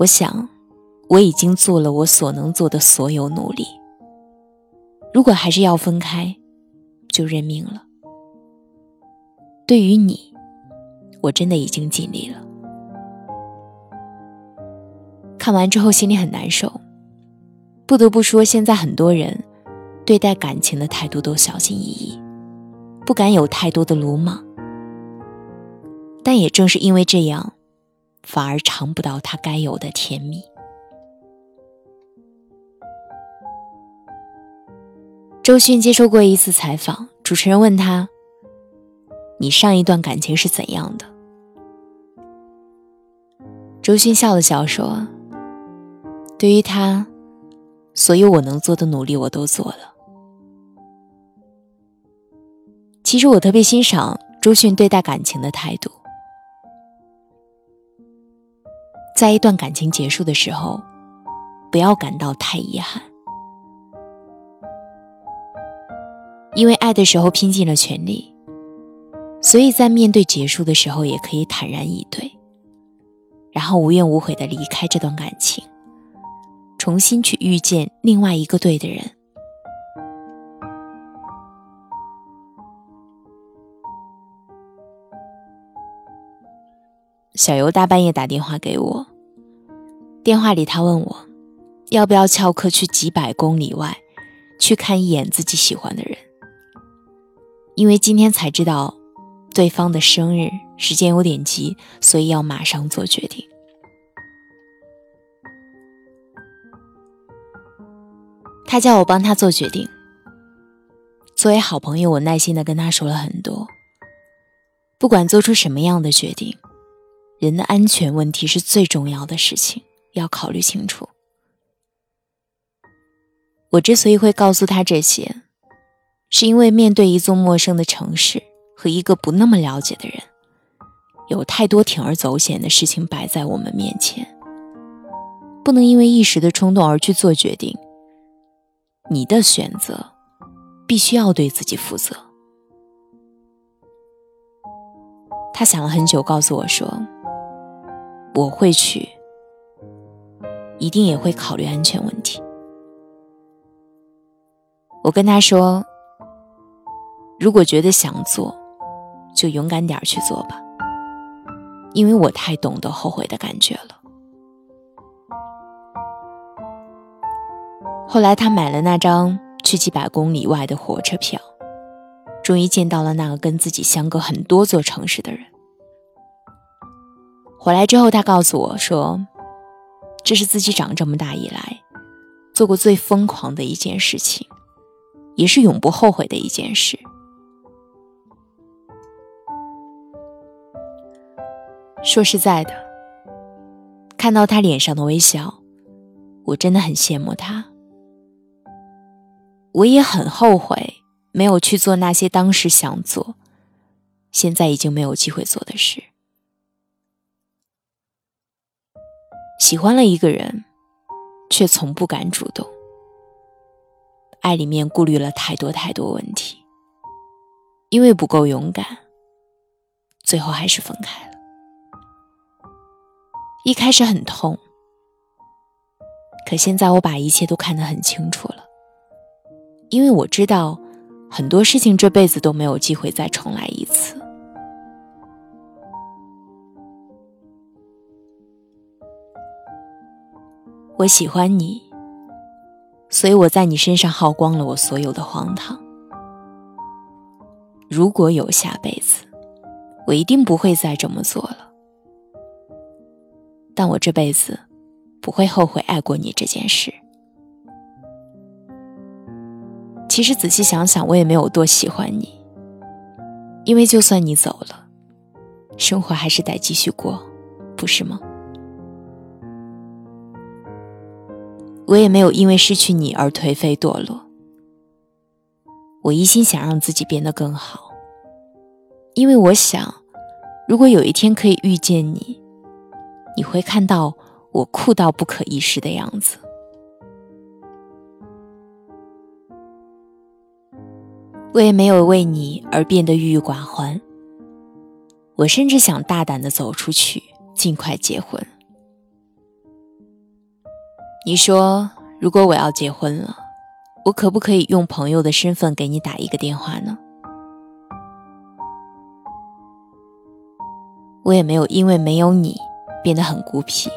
我想我已经做了我所能做的所有努力，如果还是要分开，就认命了。对于你，我真的已经尽力了。看完之后心里很难受，不得不说，现在很多人对待感情的态度都小心翼翼。不敢有太多的鲁莽，但也正是因为这样，反而尝不到他该有的甜蜜。周迅接受过一次采访，主持人问他：“你上一段感情是怎样的？”周迅笑了笑说：“对于他，所有我能做的努力我都做了。”其实我特别欣赏周迅对待感情的态度，在一段感情结束的时候，不要感到太遗憾，因为爱的时候拼尽了全力，所以在面对结束的时候也可以坦然以对，然后无怨无悔的离开这段感情，重新去遇见另外一个对的人。小游大半夜打电话给我，电话里他问我，要不要翘课去几百公里外，去看一眼自己喜欢的人。因为今天才知道对方的生日，时间有点急，所以要马上做决定。他叫我帮他做决定。作为好朋友，我耐心的跟他说了很多，不管做出什么样的决定。人的安全问题是最重要的事情，要考虑清楚。我之所以会告诉他这些，是因为面对一座陌生的城市和一个不那么了解的人，有太多铤而走险的事情摆在我们面前，不能因为一时的冲动而去做决定。你的选择必须要对自己负责。他想了很久，告诉我说。我会去，一定也会考虑安全问题。我跟他说：“如果觉得想做，就勇敢点去做吧，因为我太懂得后悔的感觉了。”后来他买了那张去几百公里外的火车票，终于见到了那个跟自己相隔很多座城市的人。回来之后，他告诉我说：“这是自己长这么大以来做过最疯狂的一件事情，也是永不后悔的一件事。”说实在的，看到他脸上的微笑，我真的很羡慕他。我也很后悔没有去做那些当时想做，现在已经没有机会做的事。喜欢了一个人，却从不敢主动。爱里面顾虑了太多太多问题，因为不够勇敢，最后还是分开了。一开始很痛，可现在我把一切都看得很清楚了，因为我知道很多事情这辈子都没有机会再重来一次。我喜欢你，所以我在你身上耗光了我所有的荒唐。如果有下辈子，我一定不会再这么做了。但我这辈子不会后悔爱过你这件事。其实仔细想想，我也没有多喜欢你，因为就算你走了，生活还是得继续过，不是吗？我也没有因为失去你而颓废堕落，我一心想让自己变得更好，因为我想，如果有一天可以遇见你，你会看到我酷到不可一世的样子。我也没有为你而变得郁郁寡欢。我甚至想大胆的走出去，尽快结婚。你说，如果我要结婚了，我可不可以用朋友的身份给你打一个电话呢？我也没有因为没有你变得很孤僻。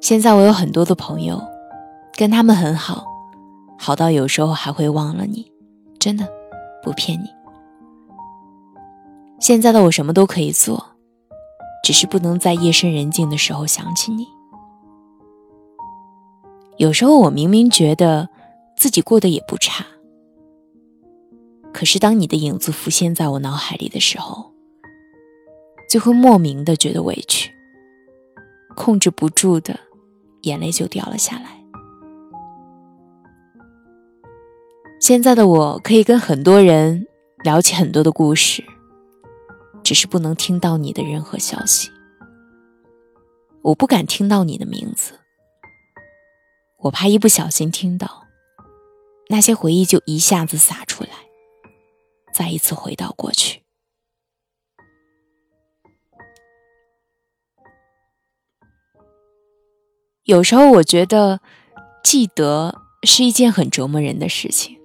现在我有很多的朋友，跟他们很好，好到有时候还会忘了你。真的，不骗你。现在的我什么都可以做，只是不能在夜深人静的时候想起你。有时候我明明觉得自己过得也不差，可是当你的影子浮现在我脑海里的时候，就会莫名的觉得委屈，控制不住的眼泪就掉了下来。现在的我可以跟很多人聊起很多的故事，只是不能听到你的任何消息。我不敢听到你的名字，我怕一不小心听到，那些回忆就一下子洒出来，再一次回到过去。有时候我觉得记得是一件很折磨人的事情。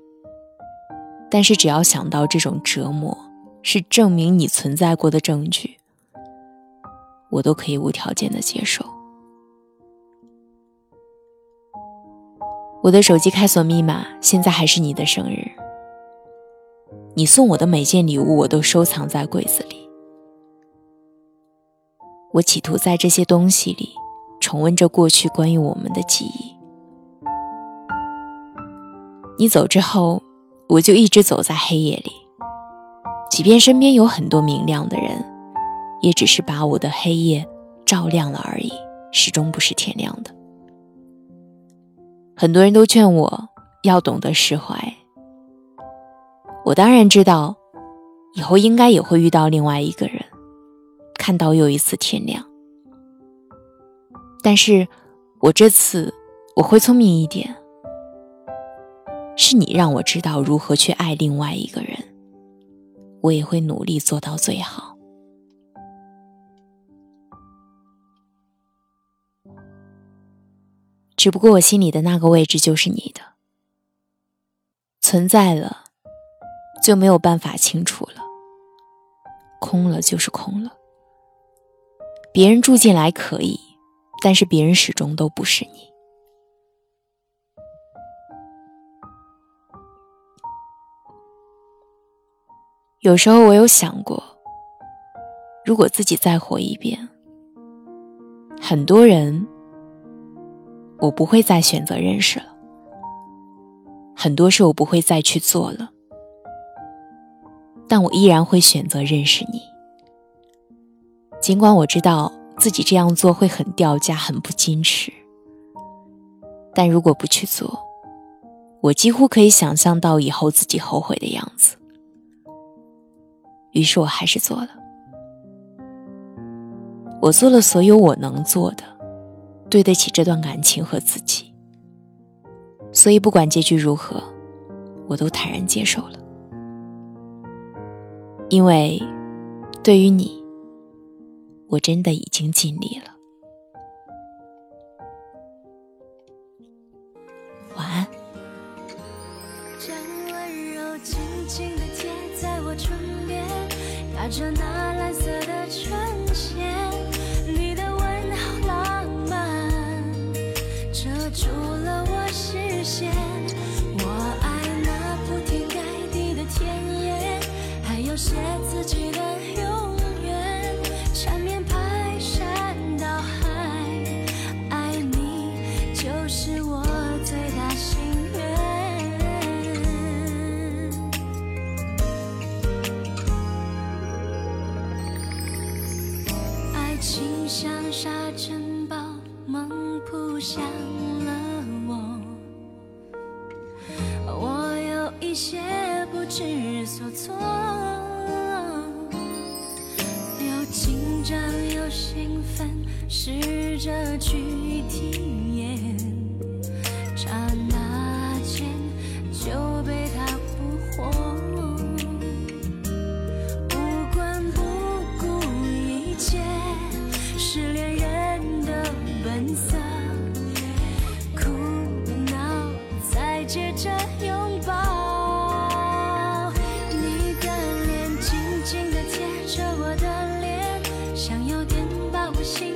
但是，只要想到这种折磨是证明你存在过的证据，我都可以无条件的接受。我的手机开锁密码现在还是你的生日，你送我的每件礼物我都收藏在柜子里。我企图在这些东西里重温着过去关于我们的记忆。你走之后。我就一直走在黑夜里，即便身边有很多明亮的人，也只是把我的黑夜照亮了而已，始终不是天亮的。很多人都劝我要懂得释怀，我当然知道，以后应该也会遇到另外一个人，看到又一次天亮。但是，我这次我会聪明一点。是你让我知道如何去爱另外一个人，我也会努力做到最好。只不过我心里的那个位置就是你的，存在了就没有办法清楚了，空了就是空了。别人住进来可以，但是别人始终都不是你。有时候我有想过，如果自己再活一遍，很多人我不会再选择认识了，很多事我不会再去做了，但我依然会选择认识你。尽管我知道自己这样做会很掉价、很不矜持，但如果不去做，我几乎可以想象到以后自己后悔的样子。于是我还是做了，我做了所有我能做的，对得起这段感情和自己。所以不管结局如何，我都坦然接受了，因为对于你，我真的已经尽力了。试着去体验。刹那间就被他俘获。不管不顾一切，是恋人的本色。哭闹，再接着拥抱。你的脸紧紧地贴着我的脸，像有点把我心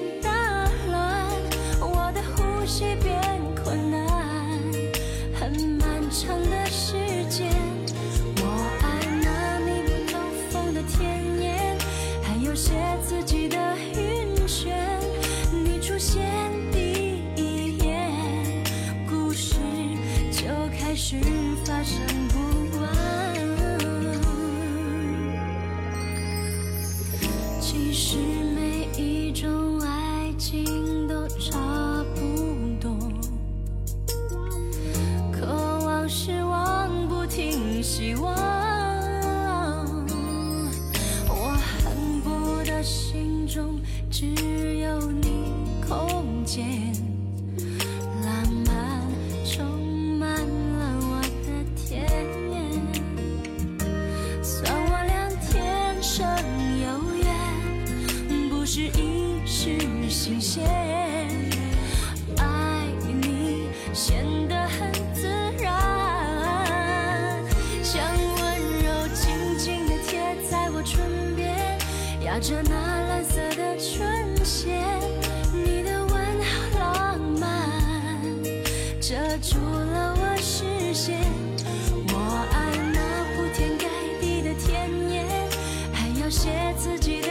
唇线。你的吻好浪漫，遮住了我视线。我爱那铺天盖地的甜言，还要写自己的